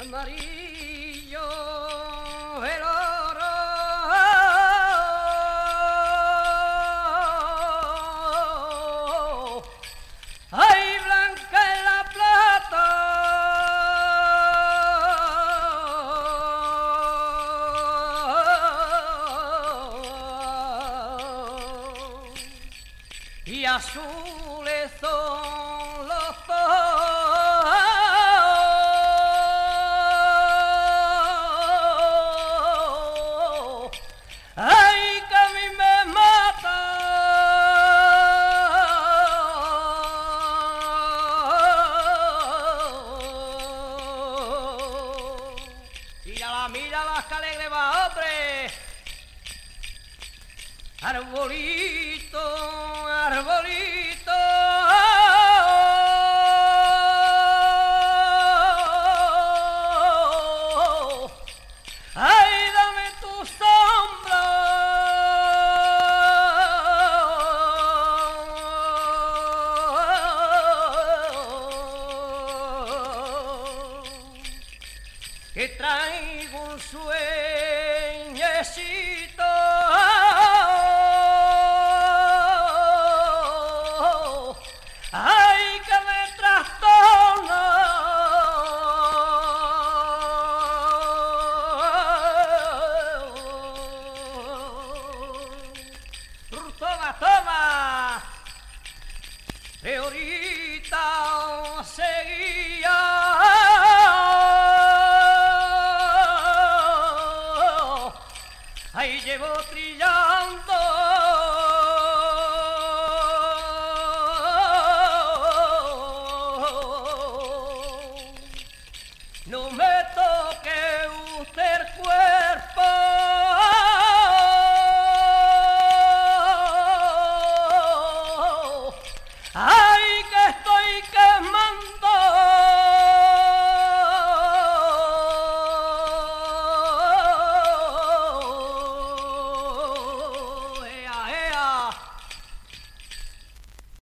amarillo el oro. Ay, blanca es la plata. Y azules son los dos. Mírala, mírala, que alegre va, hombre. Arbolito, arbolito. Que traigo un sueñecito. Ay, que ahí llevo trillando. No me toque usted el cuerpo. Ay, que estoy quemando.